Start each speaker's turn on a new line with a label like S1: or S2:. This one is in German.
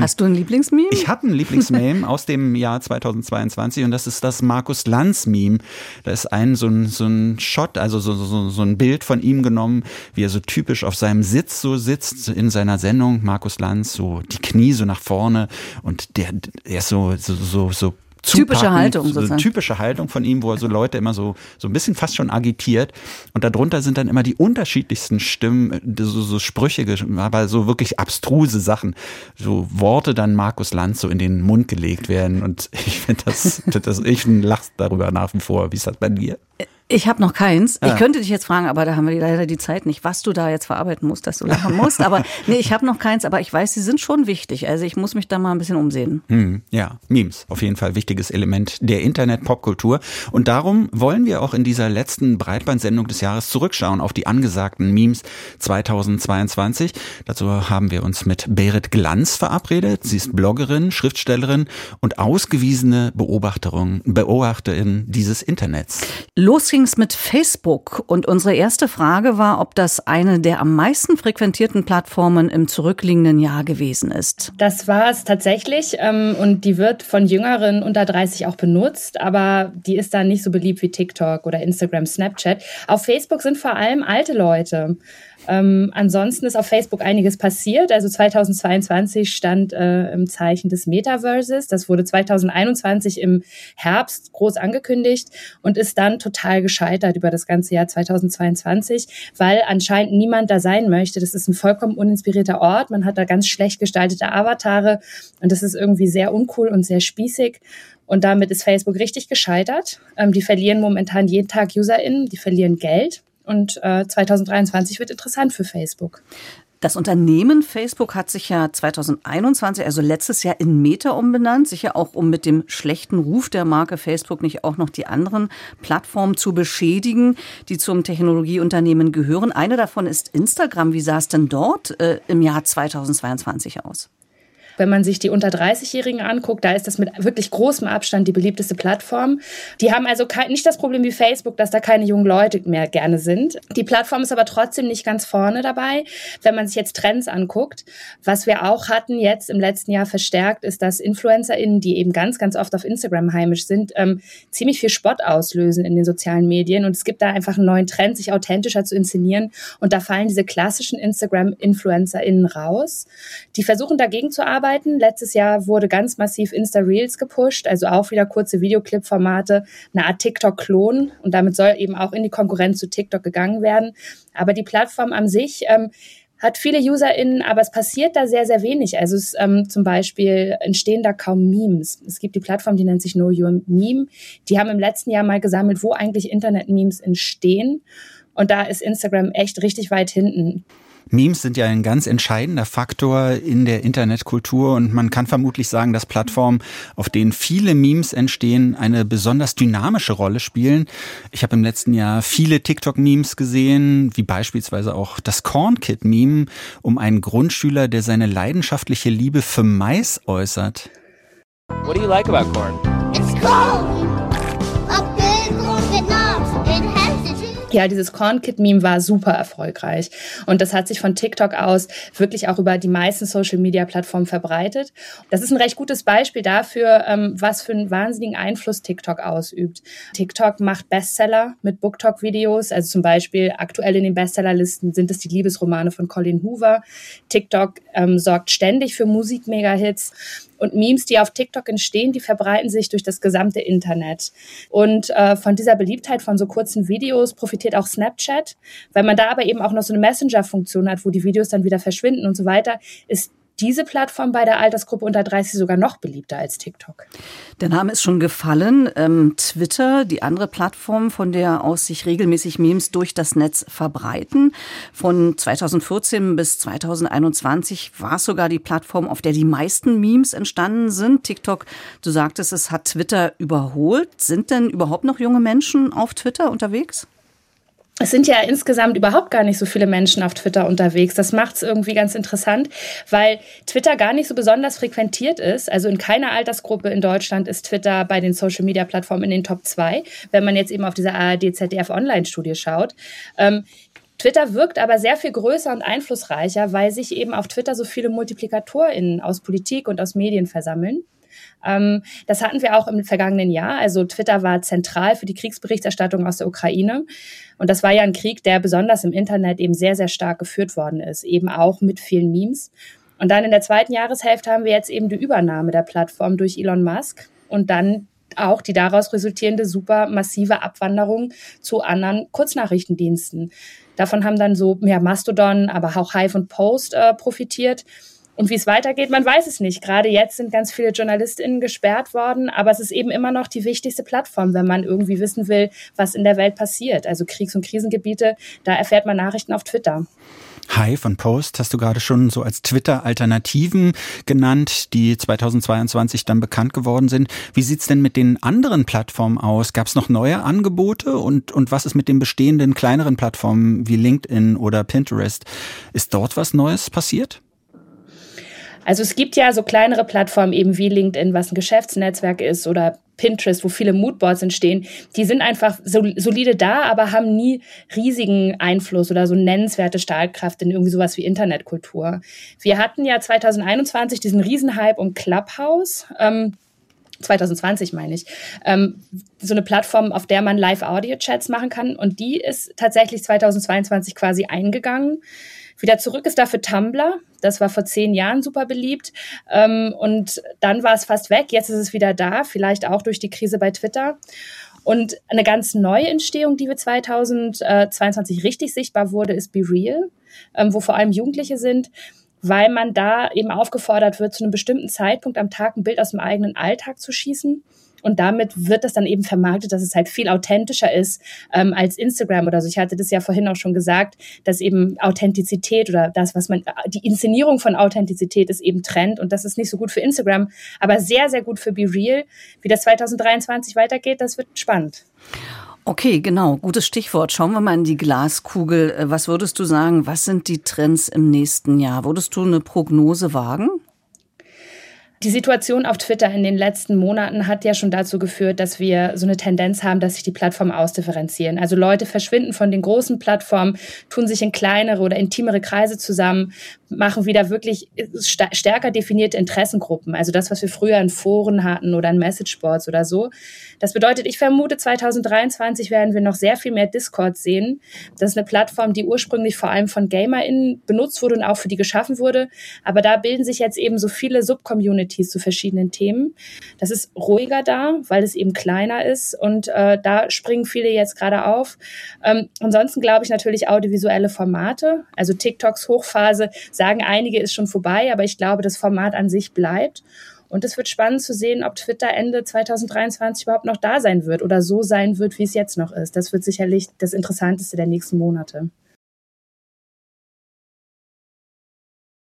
S1: Hast du ein Lieblingsmeme?
S2: Ich habe ein Lieblingsmeme aus dem Jahr 2022 und das ist das Markus Lanz-Meme. Da ist ein so ein, so ein Shot, also so, so, so ein Bild von ihm genommen, wie er so typisch auf seinem Sitz so sitzt in seiner Sendung. Markus Lanz, so die Knie so nach vorne und der, der ist so, so, so, so
S1: Typische Haltung
S2: sozusagen. So typische Haltung von ihm, wo er so Leute immer so, so ein bisschen fast schon agitiert. Und darunter sind dann immer die unterschiedlichsten Stimmen, so, so Sprüche, aber so wirklich abstruse Sachen. So Worte dann Markus Lanz so in den Mund gelegt werden. Und ich finde das, das, ich lach darüber nach wie vor. Wie ist das bei dir?
S1: Ich habe noch keins. Ah. Ich könnte dich jetzt fragen, aber da haben wir leider die Zeit nicht, was du da jetzt verarbeiten musst, dass du lachen musst. Aber nee, ich habe noch keins, aber ich weiß, sie sind schon wichtig. Also ich muss mich da mal ein bisschen umsehen.
S2: Hm, ja, Memes, auf jeden Fall wichtiges Element der Internet-Popkultur. Und darum wollen wir auch in dieser letzten Breitbandsendung des Jahres zurückschauen auf die angesagten Memes 2022. Dazu haben wir uns mit Berit Glanz verabredet. Sie ist Bloggerin, Schriftstellerin und ausgewiesene Beobachterin, Beobachterin dieses Internets.
S1: Los ging's mit Facebook und unsere erste Frage war, ob das eine der am meisten frequentierten Plattformen im zurückliegenden Jahr gewesen ist.
S3: Das war es tatsächlich ähm, und die wird von Jüngeren unter 30 auch benutzt, aber die ist dann nicht so beliebt wie TikTok oder Instagram, Snapchat. Auf Facebook sind vor allem alte Leute. Ähm, ansonsten ist auf Facebook einiges passiert. Also 2022 stand äh, im Zeichen des Metaverses. Das wurde 2021 im Herbst groß angekündigt und ist dann total gescheitert über das ganze Jahr 2022, weil anscheinend niemand da sein möchte. Das ist ein vollkommen uninspirierter Ort. Man hat da ganz schlecht gestaltete Avatare und das ist irgendwie sehr uncool und sehr spießig. Und damit ist Facebook richtig gescheitert. Ähm, die verlieren momentan jeden Tag UserInnen, die verlieren Geld. Und äh, 2023 wird interessant für Facebook.
S1: Das Unternehmen Facebook hat sich ja 2021, also letztes Jahr in Meta umbenannt, sicher auch um mit dem schlechten Ruf der Marke Facebook nicht auch noch die anderen Plattformen zu beschädigen, die zum Technologieunternehmen gehören. Eine davon ist Instagram. Wie sah es denn dort äh, im Jahr 2022 aus?
S3: Wenn man sich die unter 30-Jährigen anguckt, da ist das mit wirklich großem Abstand die beliebteste Plattform. Die haben also nicht das Problem wie Facebook, dass da keine jungen Leute mehr gerne sind. Die Plattform ist aber trotzdem nicht ganz vorne dabei. Wenn man sich jetzt Trends anguckt, was wir auch hatten jetzt im letzten Jahr verstärkt, ist, dass InfluencerInnen, die eben ganz, ganz oft auf Instagram heimisch sind, ähm, ziemlich viel Spott auslösen in den sozialen Medien. Und es gibt da einfach einen neuen Trend, sich authentischer zu inszenieren. Und da fallen diese klassischen Instagram-InfluencerInnen raus. Die versuchen dagegen zu arbeiten arbeiten. Letztes Jahr wurde ganz massiv Insta-Reels gepusht, also auch wieder kurze Videoclip-Formate, eine Art TikTok-Klon. Und damit soll eben auch in die Konkurrenz zu TikTok gegangen werden. Aber die Plattform an sich ähm, hat viele UserInnen, aber es passiert da sehr, sehr wenig. Also es, ähm, zum Beispiel entstehen da kaum Memes. Es gibt die Plattform, die nennt sich Know Your Meme. Die haben im letzten Jahr mal gesammelt, wo eigentlich Internet-Memes entstehen. Und da ist Instagram echt richtig weit hinten.
S2: Memes sind ja ein ganz entscheidender Faktor in der Internetkultur und man kann vermutlich sagen, dass Plattformen, auf denen viele Memes entstehen, eine besonders dynamische Rolle spielen. Ich habe im letzten Jahr viele TikTok-Memes gesehen, wie beispielsweise auch das Corn Kid-Meme um einen Grundschüler, der seine leidenschaftliche Liebe für Mais äußert. What do you like about corn? It's cold.
S3: Ja, dieses Corn Kid Meme war super erfolgreich und das hat sich von TikTok aus wirklich auch über die meisten Social Media Plattformen verbreitet. Das ist ein recht gutes Beispiel dafür, ähm, was für einen wahnsinnigen Einfluss TikTok ausübt. TikTok macht Bestseller mit BookTok Videos, also zum Beispiel aktuell in den Bestsellerlisten sind es die Liebesromane von Colin Hoover. TikTok ähm, sorgt ständig für Musik-Mega-Hits und Memes, die auf TikTok entstehen, die verbreiten sich durch das gesamte Internet. Und äh, von dieser Beliebtheit von so kurzen Videos profitiert auch Snapchat. Weil man da aber eben auch noch so eine Messenger-Funktion hat, wo die Videos dann wieder verschwinden und so weiter, ist diese Plattform bei der Altersgruppe unter 30 sogar noch beliebter als TikTok.
S1: Der Name ist schon gefallen. Ähm, Twitter, die andere Plattform, von der aus sich regelmäßig Memes durch das Netz verbreiten. Von 2014 bis 2021 war es sogar die Plattform, auf der die meisten Memes entstanden sind. TikTok, du sagtest, es hat Twitter überholt. Sind denn überhaupt noch junge Menschen auf Twitter unterwegs?
S3: Es sind ja insgesamt überhaupt gar nicht so viele Menschen auf Twitter unterwegs. Das macht es irgendwie ganz interessant, weil Twitter gar nicht so besonders frequentiert ist. Also in keiner Altersgruppe in Deutschland ist Twitter bei den Social-Media-Plattformen in den Top 2, wenn man jetzt eben auf diese ARD-ZDF-Online-Studie schaut. Ähm, Twitter wirkt aber sehr viel größer und einflussreicher, weil sich eben auf Twitter so viele MultiplikatorInnen aus Politik und aus Medien versammeln. Ähm, das hatten wir auch im vergangenen Jahr. Also Twitter war zentral für die Kriegsberichterstattung aus der Ukraine. Und das war ja ein Krieg, der besonders im Internet eben sehr, sehr stark geführt worden ist, eben auch mit vielen Memes. Und dann in der zweiten Jahreshälfte haben wir jetzt eben die Übernahme der Plattform durch Elon Musk und dann auch die daraus resultierende super massive Abwanderung zu anderen Kurznachrichtendiensten. Davon haben dann so mehr Mastodon, aber auch Hive und Post äh, profitiert. Und wie es weitergeht, man weiß es nicht. Gerade jetzt sind ganz viele JournalistInnen gesperrt worden, aber es ist eben immer noch die wichtigste Plattform, wenn man irgendwie wissen will, was in der Welt passiert. Also Kriegs- und Krisengebiete, da erfährt man Nachrichten auf Twitter.
S2: Hive und Post hast du gerade schon so als Twitter-Alternativen genannt, die 2022 dann bekannt geworden sind. Wie sieht's denn mit den anderen Plattformen aus? Gab es noch neue Angebote? Und, und was ist mit den bestehenden kleineren Plattformen wie LinkedIn oder Pinterest? Ist dort was Neues passiert?
S3: Also es gibt ja so kleinere Plattformen eben wie LinkedIn, was ein Geschäftsnetzwerk ist oder Pinterest, wo viele Moodboards entstehen, die sind einfach solide da, aber haben nie riesigen Einfluss oder so nennenswerte Stahlkraft in irgendwie sowas wie Internetkultur. Wir hatten ja 2021 diesen Riesenhype um Clubhouse. Ähm, 2020 meine ich, ähm, so eine Plattform, auf der man Live-Audio-Chats machen kann. Und die ist tatsächlich 2022 quasi eingegangen. Wieder zurück ist dafür Tumblr. Das war vor zehn Jahren super beliebt. Ähm, und dann war es fast weg. Jetzt ist es wieder da, vielleicht auch durch die Krise bei Twitter. Und eine ganz neue Entstehung, die wir 2022 richtig sichtbar wurde, ist Be Real, ähm, wo vor allem Jugendliche sind, weil man da eben aufgefordert wird, zu einem bestimmten Zeitpunkt am Tag ein Bild aus dem eigenen Alltag zu schießen und damit wird das dann eben vermarktet, dass es halt viel authentischer ist ähm, als Instagram oder so. Ich hatte das ja vorhin auch schon gesagt, dass eben Authentizität oder das, was man, die Inszenierung von Authentizität ist eben Trend und das ist nicht so gut für Instagram, aber sehr, sehr gut für Be Real. Wie das 2023 weitergeht, das wird spannend.
S1: Okay, genau, gutes Stichwort. Schauen wir mal in die Glaskugel. Äh, was würdest du sagen, was sind die Trends im nächsten Jahr? Würdest du eine Prognose wagen?
S3: Die Situation auf Twitter in den letzten Monaten hat ja schon dazu geführt, dass wir so eine Tendenz haben, dass sich die Plattformen ausdifferenzieren. Also Leute verschwinden von den großen Plattformen, tun sich in kleinere oder intimere Kreise zusammen, machen wieder wirklich stärker definierte Interessengruppen. Also das, was wir früher in Foren hatten oder in Messageboards oder so. Das bedeutet, ich vermute, 2023 werden wir noch sehr viel mehr Discord sehen. Das ist eine Plattform, die ursprünglich vor allem von GamerInnen benutzt wurde und auch für die geschaffen wurde. Aber da bilden sich jetzt eben so viele Subcommunities zu verschiedenen Themen. Das ist ruhiger da, weil es eben kleiner ist und äh, da springen viele jetzt gerade auf. Ähm, ansonsten glaube ich natürlich audiovisuelle Formate. Also TikToks Hochphase, sagen einige, ist schon vorbei, aber ich glaube, das Format an sich bleibt. Und es wird spannend zu sehen, ob Twitter Ende 2023 überhaupt noch da sein wird oder so sein wird, wie es jetzt noch ist. Das wird sicherlich das Interessanteste der nächsten Monate.